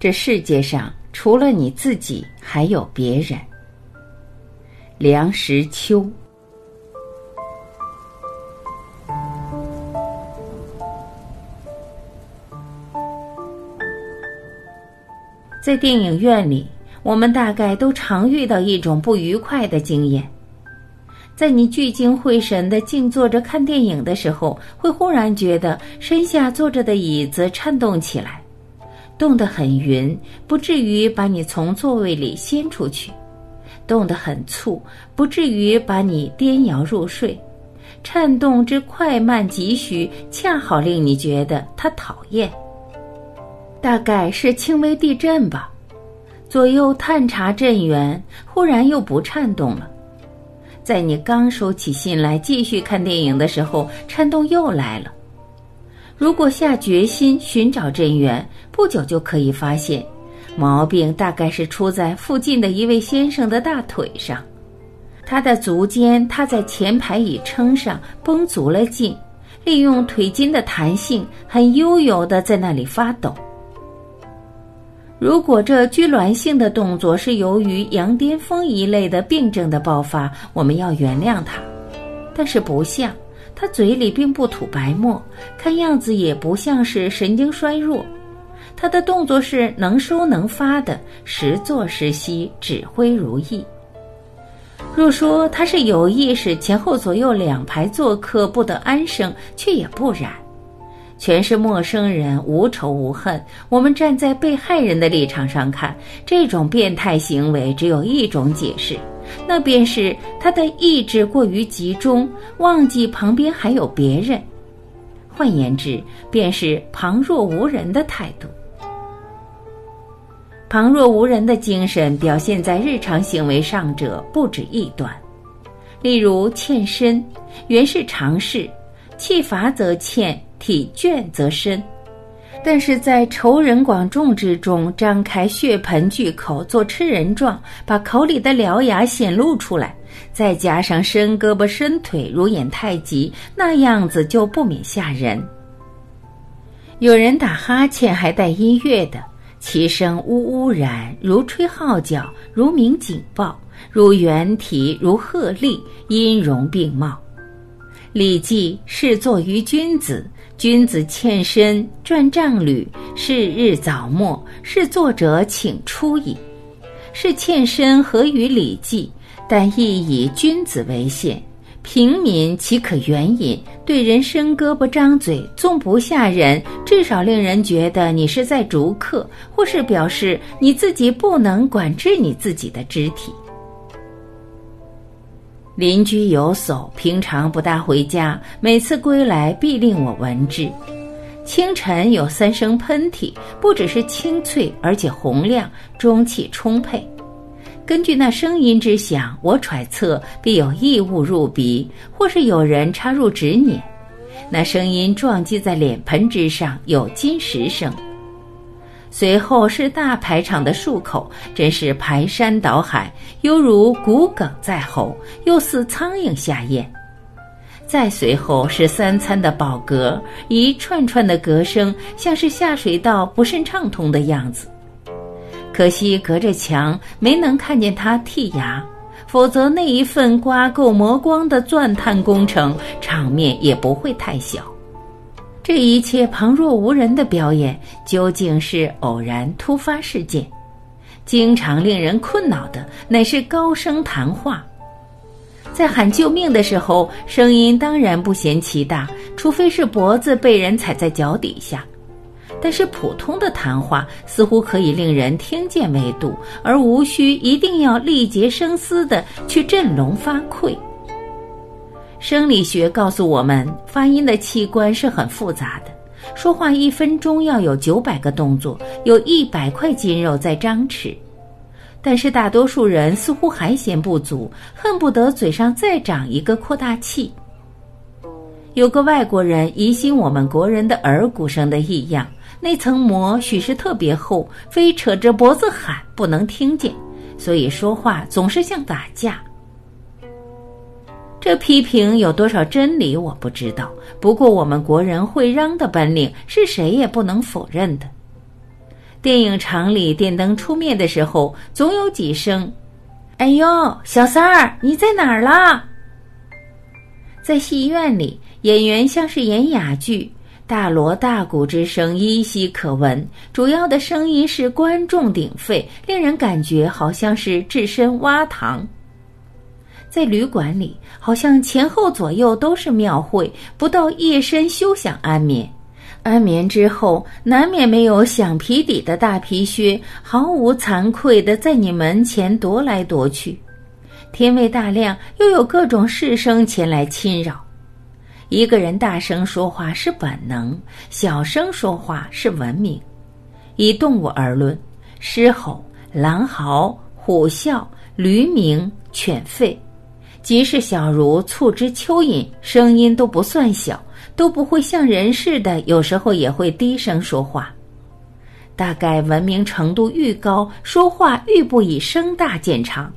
这世界上除了你自己，还有别人。梁实秋。在电影院里，我们大概都常遇到一种不愉快的经验：在你聚精会神的静坐着看电影的时候，会忽然觉得身下坐着的椅子颤动起来，动得很匀，不至于把你从座位里掀出去；动得很促，不至于把你颠摇入睡。颤动之快慢急徐，恰好令你觉得它讨厌。大概是轻微地震吧，左右探查震源，忽然又不颤动了。在你刚收起心来继续看电影的时候，颤动又来了。如果下决心寻找震源，不久就可以发现，毛病大概是出在附近的一位先生的大腿上，他的足尖踏在前排椅撑上，绷足了劲，利用腿筋的弹性，很悠游的在那里发抖。如果这拘挛性的动作是由于羊癫疯一类的病症的爆发，我们要原谅他。但是不像，他嘴里并不吐白沫，看样子也不像是神经衰弱。他的动作是能收能发的，时作时息，指挥如意。若说他是有意识前后左右两排做客不得安生，却也不然。全是陌生人，无仇无恨。我们站在被害人的立场上看，这种变态行为只有一种解释，那便是他的意志过于集中，忘记旁边还有别人。换言之，便是旁若无人的态度。旁若无人的精神表现在日常行为上者不止一端，例如欠身，原是常事，气乏则欠。体倦则深，但是在仇人广众之中张开血盆巨口做吃人状，把口里的獠牙显露出来，再加上伸胳膊伸腿如演太极，那样子就不免吓人。有人打哈欠还带音乐的，其声呜呜然，如吹号角，如鸣警报，如猿啼，如鹤唳，音容并茂。《礼记》是作于君子。君子欠身，传丈履，是日早末，是作者请出矣。是欠身合于《礼记》，但亦以君子为限。平民岂可援引？对人伸胳膊张嘴，纵不吓人，至少令人觉得你是在逐客，或是表示你自己不能管制你自己的肢体。邻居有叟，平常不大回家，每次归来必令我闻之。清晨有三声喷嚏，不只是清脆，而且洪亮，中气充沛。根据那声音之响，我揣测必有异物入鼻，或是有人插入指捻。那声音撞击在脸盆之上，有金石声。随后是大排场的漱口，真是排山倒海，犹如骨鲠在喉，又似苍蝇下咽。再随后是三餐的饱嗝，一串串的嗝声，像是下水道不甚畅通的样子。可惜隔着墙没能看见他剔牙，否则那一份刮够磨光的钻探工程，场面也不会太小。这一切旁若无人的表演，究竟是偶然突发事件？经常令人困扰的乃是高声谈话，在喊救命的时候，声音当然不嫌其大，除非是脖子被人踩在脚底下。但是普通的谈话似乎可以令人听见为度，而无需一定要力竭声嘶的去振聋发聩。生理学告诉我们，发音的器官是很复杂的。说话一分钟要有九百个动作，有一百块肌肉在张弛。但是大多数人似乎还嫌不足，恨不得嘴上再长一个扩大器。有个外国人疑心我们国人的耳骨生的异样，那层膜许是特别厚，非扯着脖子喊不能听见，所以说话总是像打架。这批评有多少真理，我不知道。不过我们国人会嚷的本领是谁也不能否认的。电影厂里电灯出灭的时候，总有几声：“哎呦，小三儿，你在哪儿啦？”在戏院里，演员像是演哑剧，大锣大鼓之声依稀可闻，主要的声音是观众鼎沸，令人感觉好像是置身蛙塘。在旅馆里，好像前后左右都是庙会，不到夜深休想安眠。安眠之后，难免没有响皮底的大皮靴，毫无惭愧的在你门前踱来踱去。天未大亮，又有各种事声前来侵扰。一个人大声说话是本能，小声说话是文明。以动物而论，狮吼、狼嚎、虎啸、驴鸣、犬吠，即使小如促织蚯蚓，声音都不算小。都不会像人似的，有时候也会低声说话。大概文明程度愈高，说话愈不以声大见长。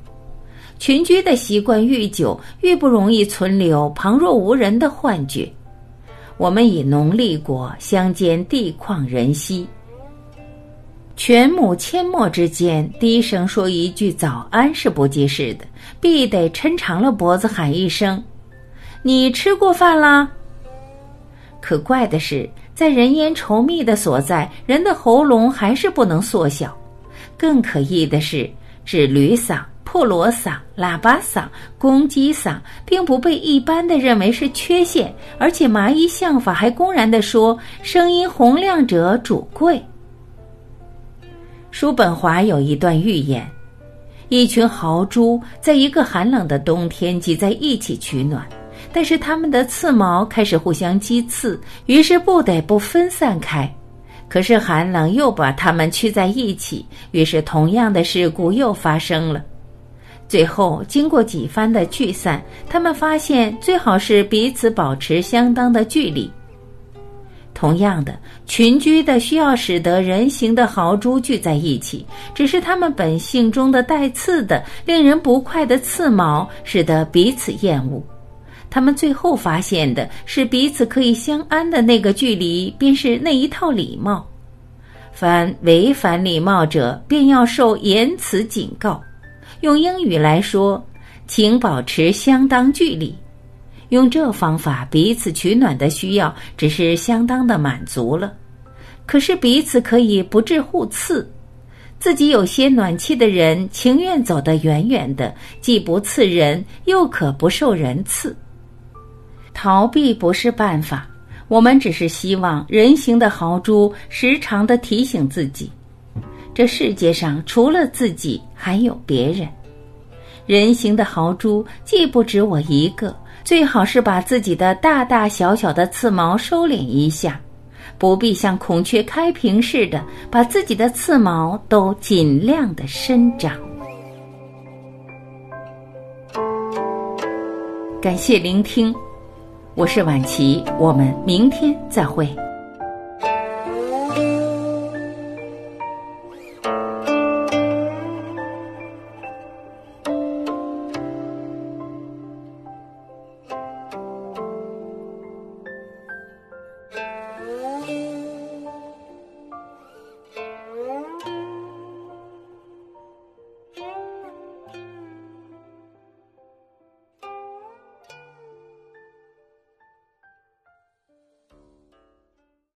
群居的习惯愈久，愈不容易存留旁若无人的幻觉。我们以农立国，乡间地旷人稀，犬母阡陌之间，低声说一句早安是不济事的，必得抻长了脖子喊一声：“你吃过饭啦？”可怪的是，在人烟稠密的所在，人的喉咙还是不能缩小。更可疑的是，指驴嗓、破锣嗓、喇叭嗓、公鸡嗓，并不被一般的认为是缺陷，而且麻衣相法还公然的说，声音洪亮者主贵。叔本华有一段寓言：一群豪猪在一个寒冷的冬天挤在一起取暖。但是它们的刺毛开始互相击刺，于是不得不分散开。可是寒冷又把它们聚在一起，于是同样的事故又发生了。最后经过几番的聚散，他们发现最好是彼此保持相当的距离。同样的，群居的需要使得人形的豪猪聚在一起，只是它们本性中的带刺的、令人不快的刺毛，使得彼此厌恶。他们最后发现的是彼此可以相安的那个距离，便是那一套礼貌。凡违反礼貌者，便要受言辞警告。用英语来说，请保持相当距离。用这方法彼此取暖的需要，只是相当的满足了。可是彼此可以不致互刺。自己有些暖气的人，情愿走得远远的，既不刺人，又可不受人刺。逃避不是办法，我们只是希望人形的豪猪时常的提醒自己，这世界上除了自己还有别人。人形的豪猪既不止我一个，最好是把自己的大大小小的刺毛收敛一下，不必像孔雀开屏似的把自己的刺毛都尽量的伸长。感谢聆听。我是晚琪，我们明天再会。